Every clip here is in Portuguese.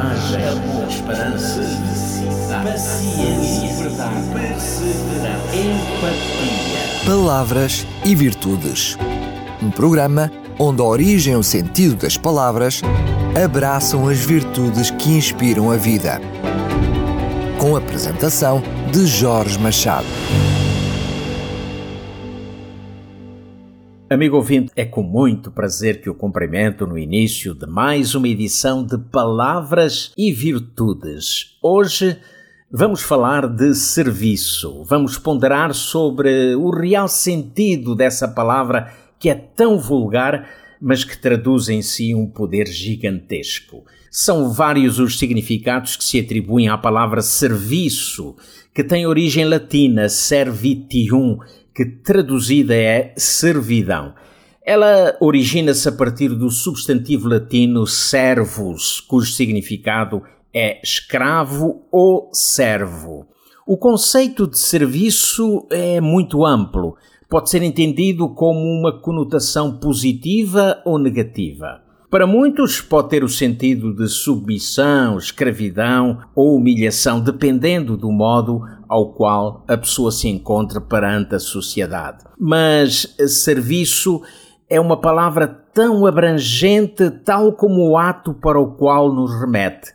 coragem, amor, esperança, paciência, verdade, empatia. Palavras e Virtudes. Um programa onde a origem e o sentido das palavras abraçam as virtudes que inspiram a vida. Com a apresentação de Jorge Machado. Amigo ouvinte, é com muito prazer que o cumprimento no início de mais uma edição de Palavras e Virtudes. Hoje vamos falar de serviço. Vamos ponderar sobre o real sentido dessa palavra que é tão vulgar, mas que traduz em si um poder gigantesco. São vários os significados que se atribuem à palavra serviço, que tem origem latina servitium, que traduzida é servidão. Ela origina-se a partir do substantivo latino servus, cujo significado é escravo ou servo. O conceito de serviço é muito amplo, pode ser entendido como uma conotação positiva ou negativa. Para muitos, pode ter o sentido de submissão, escravidão ou humilhação, dependendo do modo ao qual a pessoa se encontra perante a sociedade. Mas serviço é uma palavra tão abrangente, tal como o ato para o qual nos remete.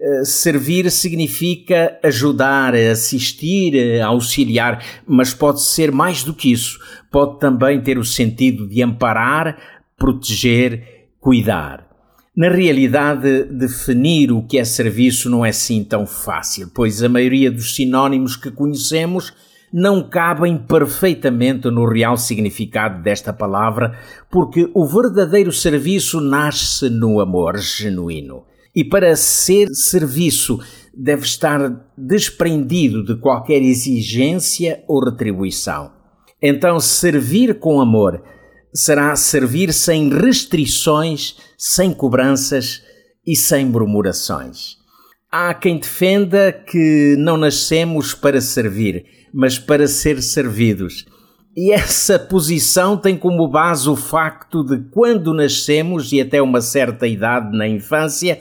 Eh, servir significa ajudar, assistir, auxiliar, mas pode ser mais do que isso. Pode também ter o sentido de amparar, proteger, cuidar. Na realidade, definir o que é serviço não é assim tão fácil, pois a maioria dos sinónimos que conhecemos não cabem perfeitamente no real significado desta palavra, porque o verdadeiro serviço nasce no amor genuíno. E para ser serviço deve estar desprendido de qualquer exigência ou retribuição. Então, servir com amor será servir sem restrições, sem cobranças e sem murmurações. Há quem defenda que não nascemos para servir, mas para ser servidos. E essa posição tem como base o facto de, quando nascemos e até uma certa idade na infância,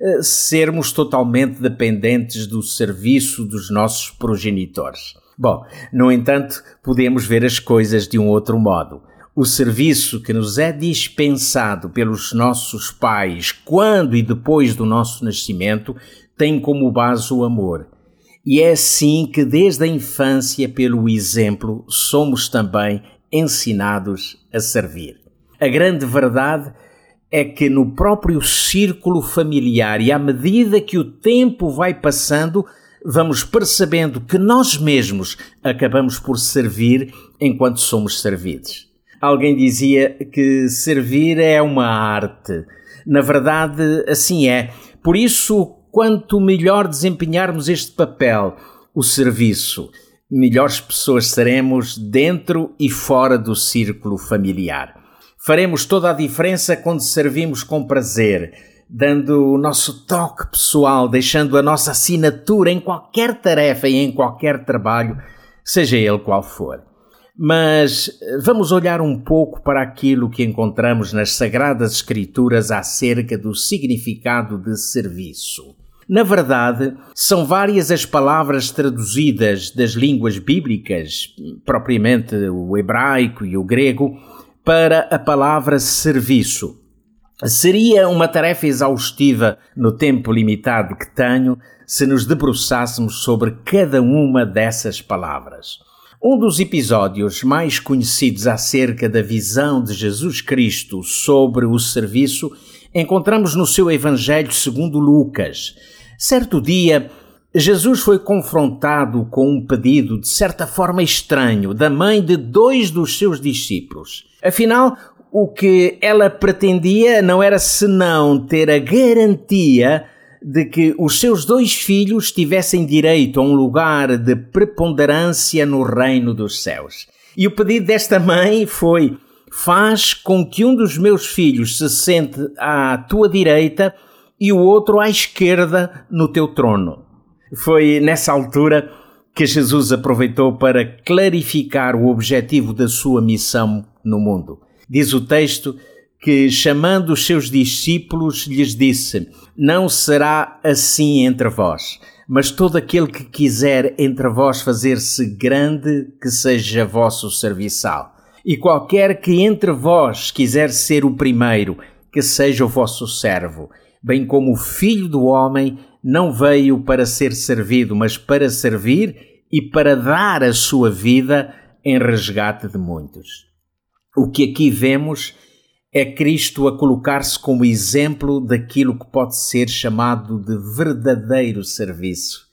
eh, sermos totalmente dependentes do serviço dos nossos progenitores. Bom, no entanto, podemos ver as coisas de um outro modo o serviço que nos é dispensado pelos nossos pais quando e depois do nosso nascimento tem como base o amor. E é assim que, desde a infância, pelo exemplo, somos também ensinados a servir. A grande verdade é que no próprio círculo familiar e à medida que o tempo vai passando, vamos percebendo que nós mesmos acabamos por servir enquanto somos servidos. Alguém dizia que servir é uma arte. Na verdade, assim é. Por isso, quanto melhor desempenharmos este papel, o serviço, melhores pessoas seremos dentro e fora do círculo familiar. Faremos toda a diferença quando servimos com prazer, dando o nosso toque pessoal, deixando a nossa assinatura em qualquer tarefa e em qualquer trabalho, seja ele qual for. Mas eh, vamos olhar um pouco para aquilo que encontramos nas Sagradas Escrituras acerca do significado de serviço. Na verdade, são várias as palavras traduzidas das línguas bíblicas, propriamente o hebraico e o grego, para a palavra serviço. Seria uma tarefa exaustiva no tempo limitado que tenho se nos debruçássemos sobre cada uma dessas palavras. Um dos episódios mais conhecidos acerca da visão de Jesus Cristo sobre o serviço encontramos no seu Evangelho segundo Lucas. Certo dia, Jesus foi confrontado com um pedido de certa forma estranho da mãe de dois dos seus discípulos. Afinal, o que ela pretendia não era senão ter a garantia de que os seus dois filhos tivessem direito a um lugar de preponderância no reino dos céus. E o pedido desta mãe foi: faz com que um dos meus filhos se sente à tua direita e o outro à esquerda no teu trono. Foi nessa altura que Jesus aproveitou para clarificar o objetivo da sua missão no mundo. Diz o texto que, chamando os seus discípulos, lhes disse: Não será assim entre vós, mas todo aquele que quiser entre vós fazer-se grande, que seja vosso serviçal. E qualquer que entre vós quiser ser o primeiro, que seja o vosso servo, bem como o filho do homem não veio para ser servido, mas para servir e para dar a sua vida em resgate de muitos. O que aqui vemos é Cristo a colocar-se como exemplo daquilo que pode ser chamado de verdadeiro serviço.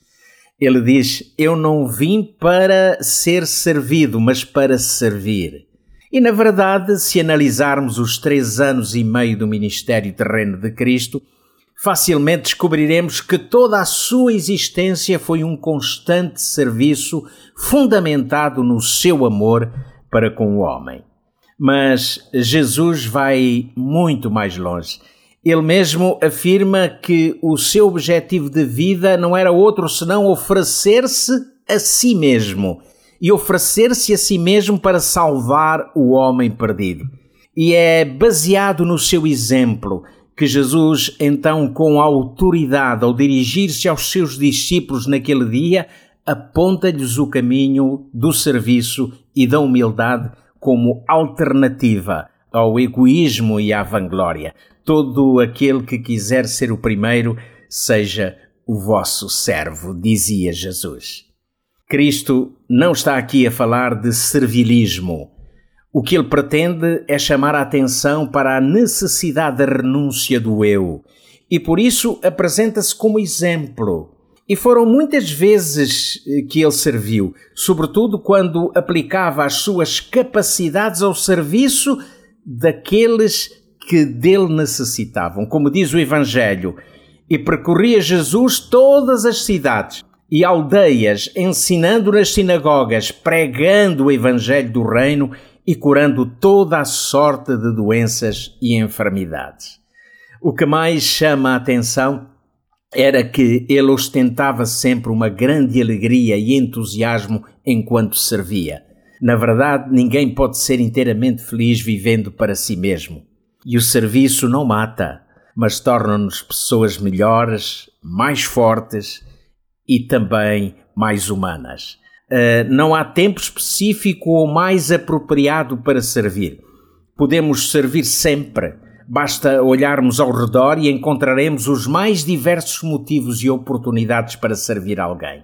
Ele diz: Eu não vim para ser servido, mas para servir. E na verdade, se analisarmos os três anos e meio do ministério terreno de Cristo, facilmente descobriremos que toda a sua existência foi um constante serviço fundamentado no seu amor para com o homem. Mas Jesus vai muito mais longe. Ele mesmo afirma que o seu objetivo de vida não era outro senão oferecer-se a si mesmo e oferecer-se a si mesmo para salvar o homem perdido. E é baseado no seu exemplo que Jesus, então, com autoridade, ao dirigir-se aos seus discípulos naquele dia, aponta-lhes o caminho do serviço e da humildade como alternativa ao egoísmo e à vanglória. Todo aquele que quiser ser o primeiro, seja o vosso servo, dizia Jesus. Cristo não está aqui a falar de servilismo o que ele pretende é chamar a atenção para a necessidade da renúncia do eu e por isso apresenta-se como exemplo. E foram muitas vezes eh, que ele serviu, sobretudo quando aplicava as suas capacidades ao serviço daqueles que dele necessitavam. Como diz o Evangelho, e percorria Jesus todas as cidades e aldeias, ensinando nas sinagogas, pregando o Evangelho do Reino e curando toda a sorte de doenças e enfermidades. O que mais chama a atenção era que ele ostentava sempre uma grande alegria e entusiasmo enquanto servia. Na verdade, ninguém pode ser inteiramente feliz vivendo para si mesmo. E o serviço não mata, mas torna-nos pessoas melhores, mais fortes e também mais humanas. Uh, não há tempo específico ou mais apropriado para servir. Podemos servir sempre. Basta olharmos ao redor e encontraremos os mais diversos motivos e oportunidades para servir alguém.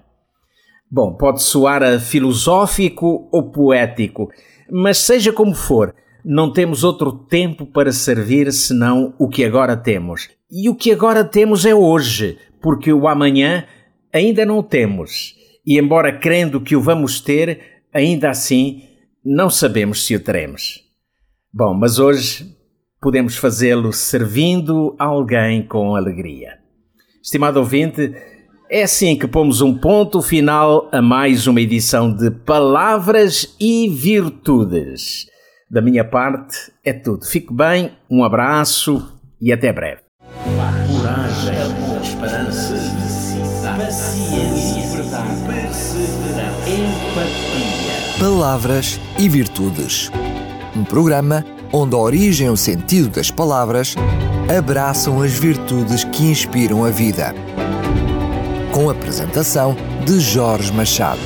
Bom, pode soar a filosófico ou poético, mas seja como for, não temos outro tempo para servir senão o que agora temos. E o que agora temos é hoje, porque o amanhã ainda não temos e, embora crendo que o vamos ter, ainda assim não sabemos se o teremos. Bom, mas hoje podemos fazê-lo servindo alguém com alegria. Estimado ouvinte, é assim que pomos um ponto final a mais uma edição de Palavras e Virtudes. Da minha parte é tudo. Fique bem, um abraço e até breve. Coragem, esperança, paciência, verdade Empatia. Palavras e Virtudes. Um programa onde a origem e o sentido das palavras abraçam as virtudes que inspiram a vida. Com a apresentação de Jorge Machado.